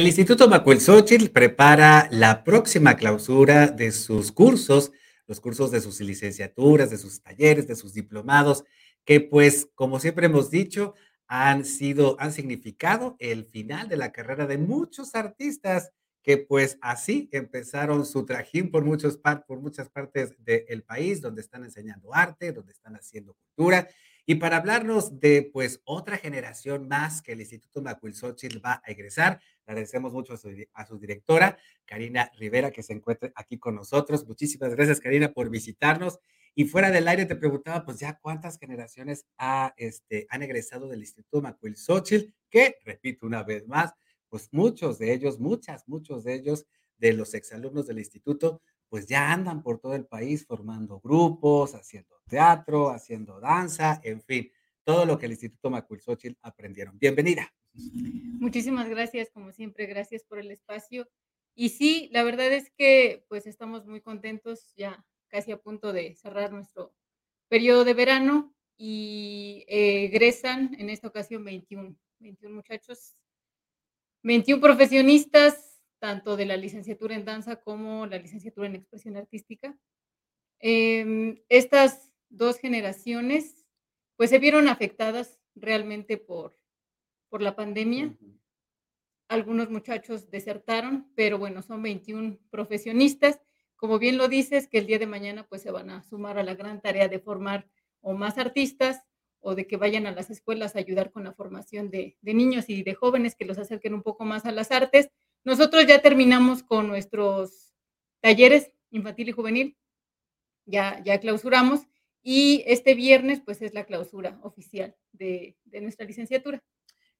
El Instituto Macuilxóchitl prepara la próxima clausura de sus cursos, los cursos de sus licenciaturas, de sus talleres, de sus diplomados, que pues, como siempre hemos dicho, han sido, han significado el final de la carrera de muchos artistas que pues así empezaron su trajín por, muchos por muchas partes del país, donde están enseñando arte, donde están haciendo cultura. Y para hablarnos de pues otra generación más que el Instituto Macuilxóchitl va a egresar, agradecemos mucho a su, directora, Karina Rivera, que se encuentra aquí con nosotros. Muchísimas gracias, Karina, por visitarnos. Y fuera del aire te preguntaba, pues ya cuántas generaciones ha, este, han egresado del Instituto Macuilxóchitl, que, repito una vez más, pues muchos de ellos, muchas, muchos de ellos, de los exalumnos del instituto, pues ya andan por todo el país formando grupos, haciendo teatro, haciendo danza, en fin, todo lo que el Instituto Macuilxóchitl aprendieron. Bienvenida. Muchísimas gracias, como siempre, gracias por el espacio. Y sí, la verdad es que pues estamos muy contentos, ya casi a punto de cerrar nuestro periodo de verano y eh, egresan en esta ocasión 21, 21 muchachos, 21 profesionistas, tanto de la licenciatura en danza como la licenciatura en expresión artística. Em, estas dos generaciones pues se vieron afectadas realmente por, por la pandemia algunos muchachos desertaron, pero bueno, son 21 profesionistas. Como bien lo dices, que el día de mañana pues se van a sumar a la gran tarea de formar o más artistas o de que vayan a las escuelas a ayudar con la formación de, de niños y de jóvenes que los acerquen un poco más a las artes. Nosotros ya terminamos con nuestros talleres infantil y juvenil, ya, ya clausuramos y este viernes pues es la clausura oficial de, de nuestra licenciatura.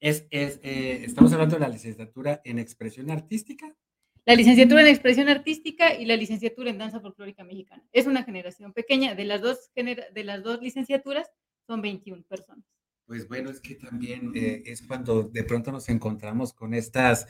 Es, es, eh, estamos hablando de la licenciatura en expresión artística. La licenciatura en expresión artística y la licenciatura en danza folclórica mexicana. Es una generación pequeña. De las dos, de las dos licenciaturas son 21 personas. Pues bueno, es que también eh, es cuando de pronto nos encontramos con estas,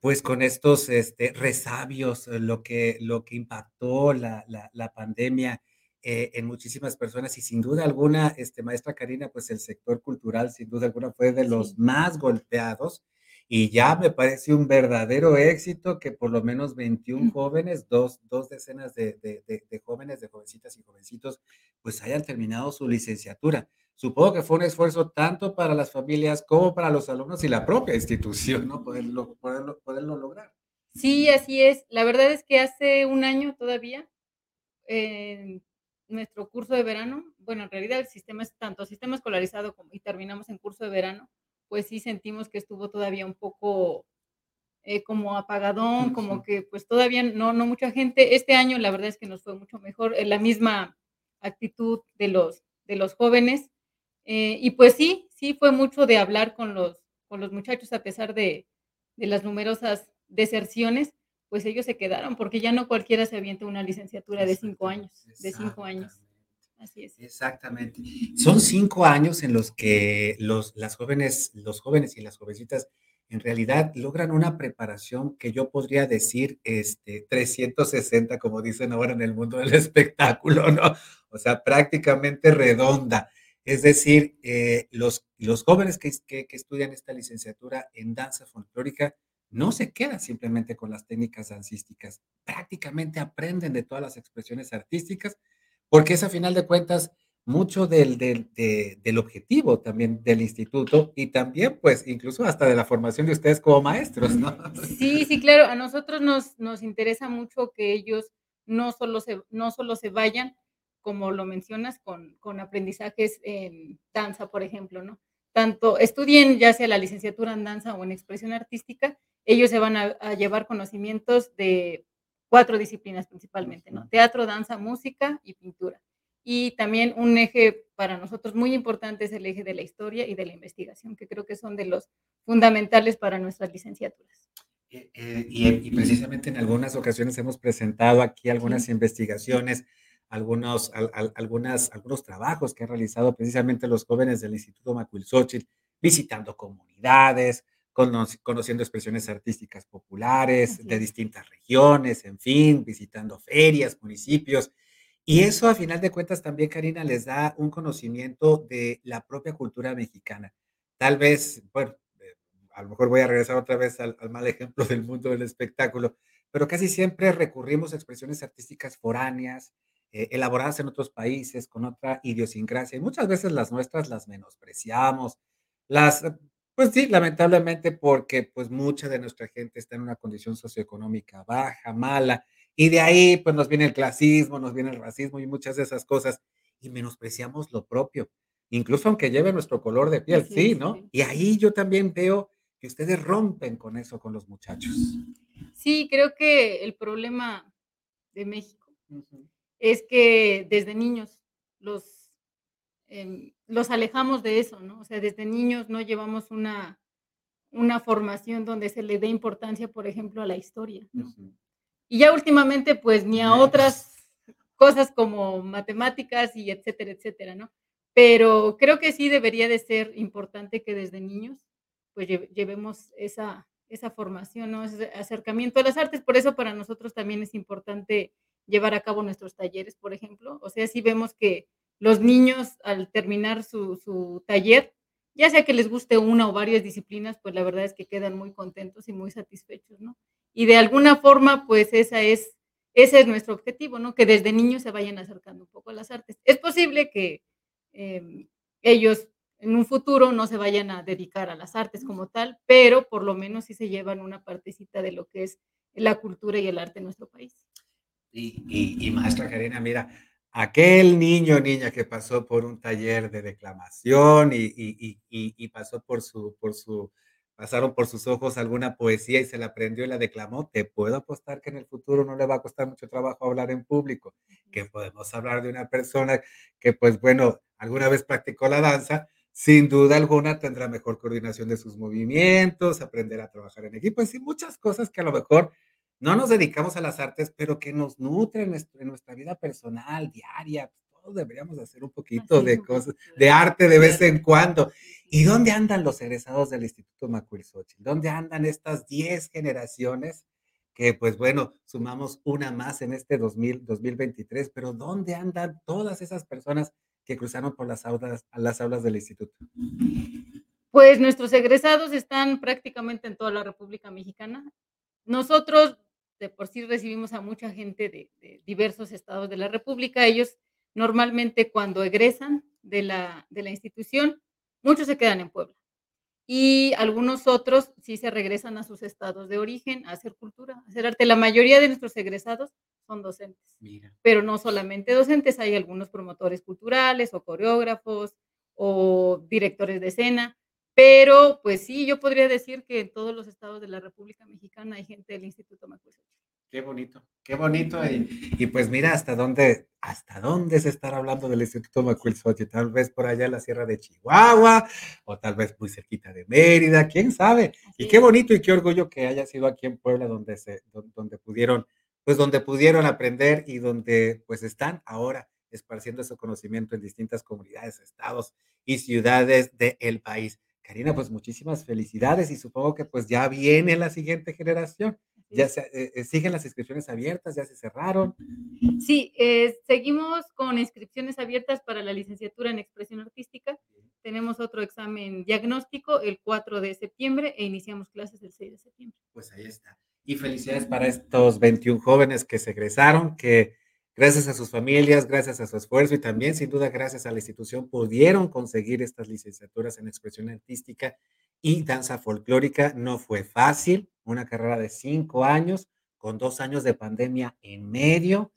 pues con estos este, resabios, eh, lo que, lo que impactó la, la, la pandemia eh, en muchísimas personas y sin duda alguna, este, maestra Karina, pues el sector cultural sin duda alguna fue de los Sí. más golpeados y ya me parece un verdadero éxito que por lo menos 21 jóvenes, dos, dos decenas de, de, de, de jóvenes, de jovencitas y jovencitos, pues hayan terminado su licenciatura. Supongo que fue un esfuerzo tanto para las familias como para los alumnos y la propia institución, ¿no? Poderlo, poderlo, poderlo lograr. Sí, así es. La verdad es que hace un año todavía, en nuestro curso de verano, bueno, en realidad el sistema es tanto sistema escolarizado como y terminamos en curso de verano, pues sí sentimos que estuvo todavía un poco eh, como apagadón, como que pues todavía no, no mucha gente. Este año la verdad es que nos fue mucho mejor, eh, la misma actitud de los, de los jóvenes. Eh, y pues sí, sí fue mucho de hablar con los, con los muchachos a pesar de, de las numerosas deserciones, pues ellos se quedaron porque ya no cualquiera se avienta una licenciatura de cinco años, de cinco años. Así es. Exactamente. Son cinco años en los que los, las jóvenes, los jóvenes y las jovencitas en realidad logran una preparación que yo podría decir este, 360, como dicen ahora en el mundo del espectáculo, ¿no? O sea, prácticamente redonda. Es decir, eh, los, los jóvenes que, que, estudian esta licenciatura en danza folclórica no se quedan simplemente con las técnicas dancísticas, prácticamente aprenden de todas las expresiones artísticas porque es a final de cuentas mucho del, del, de- del objetivo también del instituto y también pues incluso hasta de la formación de ustedes como maestros, ¿no? Sí, sí, claro, a nosotros nos, nos interesa mucho que ellos no solo se, no solo se vayan, como lo mencionas, con, con aprendizajes en danza, por ejemplo, ¿no? Tanto estudien ya sea la licenciatura en danza o en expresión artística, ellos se van a, a llevar conocimientos de cuatro disciplinas principalmente, ¿no? Teatro, danza, música y pintura. Y también un eje para nosotros muy importante es el eje de la historia y de la investigación, que creo que son de los fundamentales para nuestras licenciaturas. Eh, eh, y, y precisamente en algunas ocasiones hemos presentado aquí algunas Sí, investigaciones, algunos, al- al- algunas, algunos trabajos que han realizado precisamente los jóvenes del Instituto Macuilxóchitl, visitando comunidades, cono- conociendo expresiones artísticas populares de distintas regiones, en fin, visitando ferias, municipios. Y eso, a final de cuentas, también, Karina, les da un conocimiento de la propia cultura mexicana. Tal vez, bueno, eh, a lo mejor voy a regresar otra vez al, mal ejemplo del mundo del espectáculo, pero casi siempre recurrimos a expresiones artísticas foráneas, eh, elaboradas en otros países, con otra idiosincrasia, y muchas veces las nuestras las menospreciamos, las, pues sí, lamentablemente porque pues mucha de nuestra gente está en una condición socioeconómica baja, mala, y de ahí pues nos viene el clasismo, nos viene el racismo y muchas de esas cosas, y menospreciamos lo propio, incluso aunque lleve nuestro color de piel, sí, ¿no? Y ahí yo también veo que ustedes rompen con eso con los muchachos. Sí, creo que el problema de México es que desde niños los, em, los alejamos de eso, ¿no? O sea, desde niños no llevamos una, una formación donde se le dé importancia, por ejemplo, a la historia, Y ya últimamente, pues ni a otras cosas como matemáticas y etcétera, etcétera, ¿no? Pero creo que sí debería de ser importante que desde niños pues llevemos esa, esa formación, ¿no? ese acercamiento a las artes. Por eso para nosotros también es importante llevar a cabo nuestros talleres, por ejemplo. O sea, si vemos que los niños al terminar su, su taller, ya sea que les guste una o varias disciplinas, pues la verdad es que quedan muy contentos y muy satisfechos, ¿no? Y de alguna forma, pues esa es, ese es nuestro objetivo, ¿no? Que desde niños se vayan acercando un poco a las artes. Es posible que em, ellos en un futuro no se vayan a dedicar a las artes como tal, pero por lo menos sí se llevan una partecita de lo que es la cultura y el arte en nuestro país. Y, maestra Karina, mira, aquel niño o niña que pasó por un taller de declamación y, y, pasó por su, por su, pasaron por sus ojos alguna poesía y se la aprendió y la declamó, te puedo apostar que en el futuro no le va a costar mucho trabajo hablar en público, que podemos hablar de una persona que, pues bueno, alguna vez practicó la danza, sin duda alguna tendrá mejor coordinación de sus movimientos, aprender a trabajar en equipo, y muchas cosas que a lo mejor no nos dedicamos a las artes, pero que nos nutren en nuestra vida personal, diaria. Todos deberíamos hacer un poquito de cosas, de arte de vez en cuando. ¿Y dónde andan los egresados del Instituto Macuilxochitl? ¿Dónde andan estas 10 generaciones que, pues bueno, sumamos una más en este 2023? Pero ¿dónde andan todas esas personas que cruzaron por las aulas, las aulas del instituto? Pues nuestros egresados están prácticamente en toda la República Mexicana. Nosotros de por sí recibimos a mucha gente de, diversos estados de la República. Ellos normalmente cuando egresan de la, de la institución, muchos se quedan en Puebla y algunos otros sí se regresan a sus estados de origen a hacer cultura, a hacer arte. La mayoría de nuestros egresados son docentes, pero no solamente docentes, hay algunos promotores culturales o coreógrafos o directores de escena, pero pues sí, yo podría decir que en todos los estados de la República Mexicana hay gente del Instituto Macuilxochitl. Qué bonito, qué bonito. Y, pues mira hasta dónde, hasta dónde se estará hablando del Instituto Macuilxochitl. Tal vez por allá en la Sierra de Chihuahua, o tal vez muy cerquita de Mérida, quién sabe. y qué bonito y qué orgullo que haya sido aquí en Puebla donde, se, donde pudieron, pues donde pudieron aprender y donde pues están ahora esparciendo su conocimiento en distintas comunidades, estados y ciudades del país. Karina, pues muchísimas felicidades y supongo que pues ya viene la siguiente generación ya se, eh, eh, siguen las inscripciones abiertas, ya se cerraron. Sí, eh, seguimos con inscripciones abiertas para la licenciatura en expresión artística. Tenemos otro examen diagnóstico el 4 de septiembre e iniciamos clases el 6 de septiembre. Pues ahí está. Y felicidades para estos 21 jóvenes que se egresaron, que gracias a sus familias, gracias a su esfuerzo y también sin duda gracias a la institución pudieron conseguir estas licenciaturas en expresión artística y danza folclórica. No fue fácil, una carrera de cinco años, con dos años de pandemia en medio,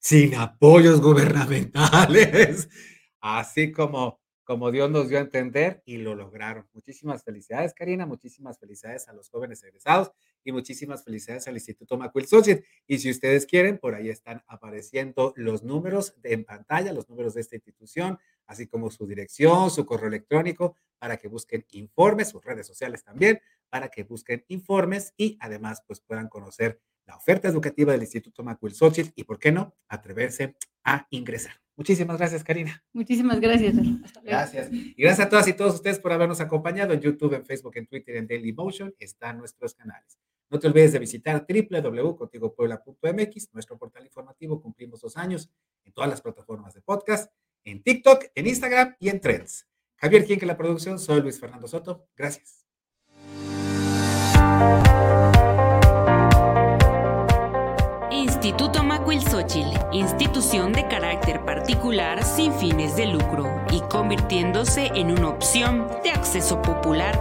sin apoyos gubernamentales, así como, como Dios nos dio a entender y lo lograron. Muchísimas felicidades, Karina, muchísimas felicidades a los jóvenes egresados y muchísimas felicidades al Instituto Macuil Societ. Y si ustedes quieren, por ahí están apareciendo los números en pantalla, los números de esta institución, así como su dirección, su correo electrónico, para que busquen informes, sus redes sociales también, para que busquen informes y además pues puedan conocer la oferta educativa del Instituto Macuil Xochitl y, ¿por qué no?, atreverse a ingresar. Muchísimas gracias, Karina. Muchísimas gracias. Gracias. Y gracias a todas y todos ustedes por habernos acompañado en YouTube, en Facebook, en Twitter, en Dailymotion. Están nuestros canales. No te olvides de visitar www.contigopuebla.mx, nuestro portal informativo. Cumplimos dos años en todas las plataformas de podcast, en TikTok, en Instagram y en Trends. Javier Quienque la producción. Soy Luis Fernando Soto. Gracias. Instituto Macuilxóchitl, institución de carácter particular sin fines de lucro y convirtiéndose en una opción de acceso popular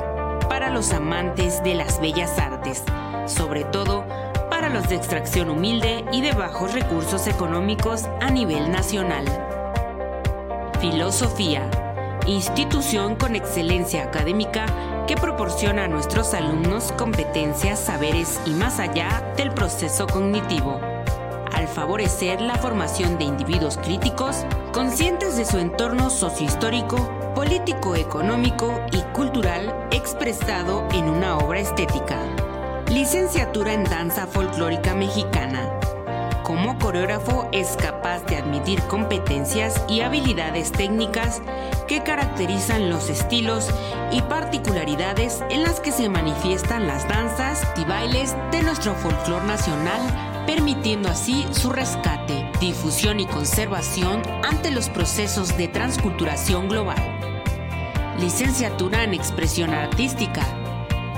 para los amantes de las bellas artes, sobre todo para los de extracción humilde y de bajos recursos económicos a nivel nacional. Filosofía, institución con excelencia académica que proporciona a nuestros alumnos competencias, saberes y más allá del proceso cognitivo, favorecer la formación de individuos críticos, conscientes de su entorno sociohistórico, político, económico y cultural expresado en una obra estética. Licenciatura en Danza Folclórica Mexicana como coreógrafo es capaz de admitir competencias y habilidades técnicas que caracterizan los estilos y particularidades en las que se manifiestan las danzas y bailes de nuestro folclore nacional, permitiendo así su rescate, difusión y conservación ante los procesos de transculturación global. Licenciatura en expresión artística.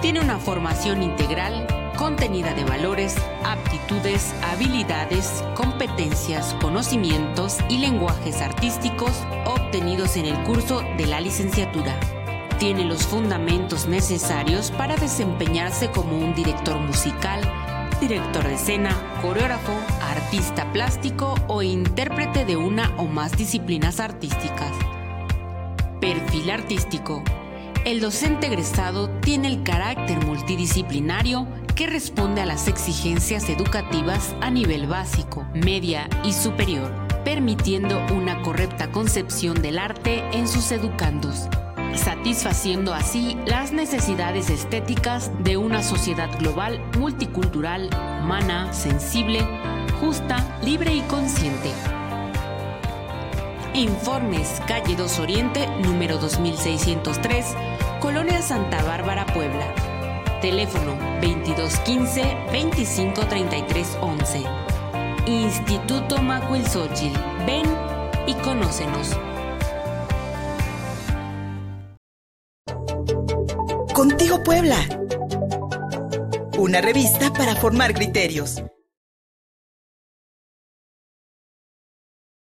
Tiene una formación integral contenida de valores, aptitudes, habilidades, competencias, conocimientos y lenguajes artísticos obtenidos en el curso de la licenciatura. Tiene los fundamentos necesarios para desempeñarse como un director musical, director de escena, coreógrafo, artista plástico o intérprete de una o más disciplinas artísticas. Perfil artístico. El docente egresado tiene el carácter multidisciplinario que responde a las exigencias educativas a nivel básico, media y superior, permitiendo una correcta concepción del arte en sus educandos, satisfaciendo así las necesidades estéticas de una sociedad global multicultural, humana, sensible, justa, libre y consciente. Informes Calle 2 Oriente, número 2603, Colonia Santa Bárbara, Puebla Teléfono 2215 253311. Instituto Macuilxóchitl. Ven y conócenos. Contigo Puebla. Una revista para formar criterios.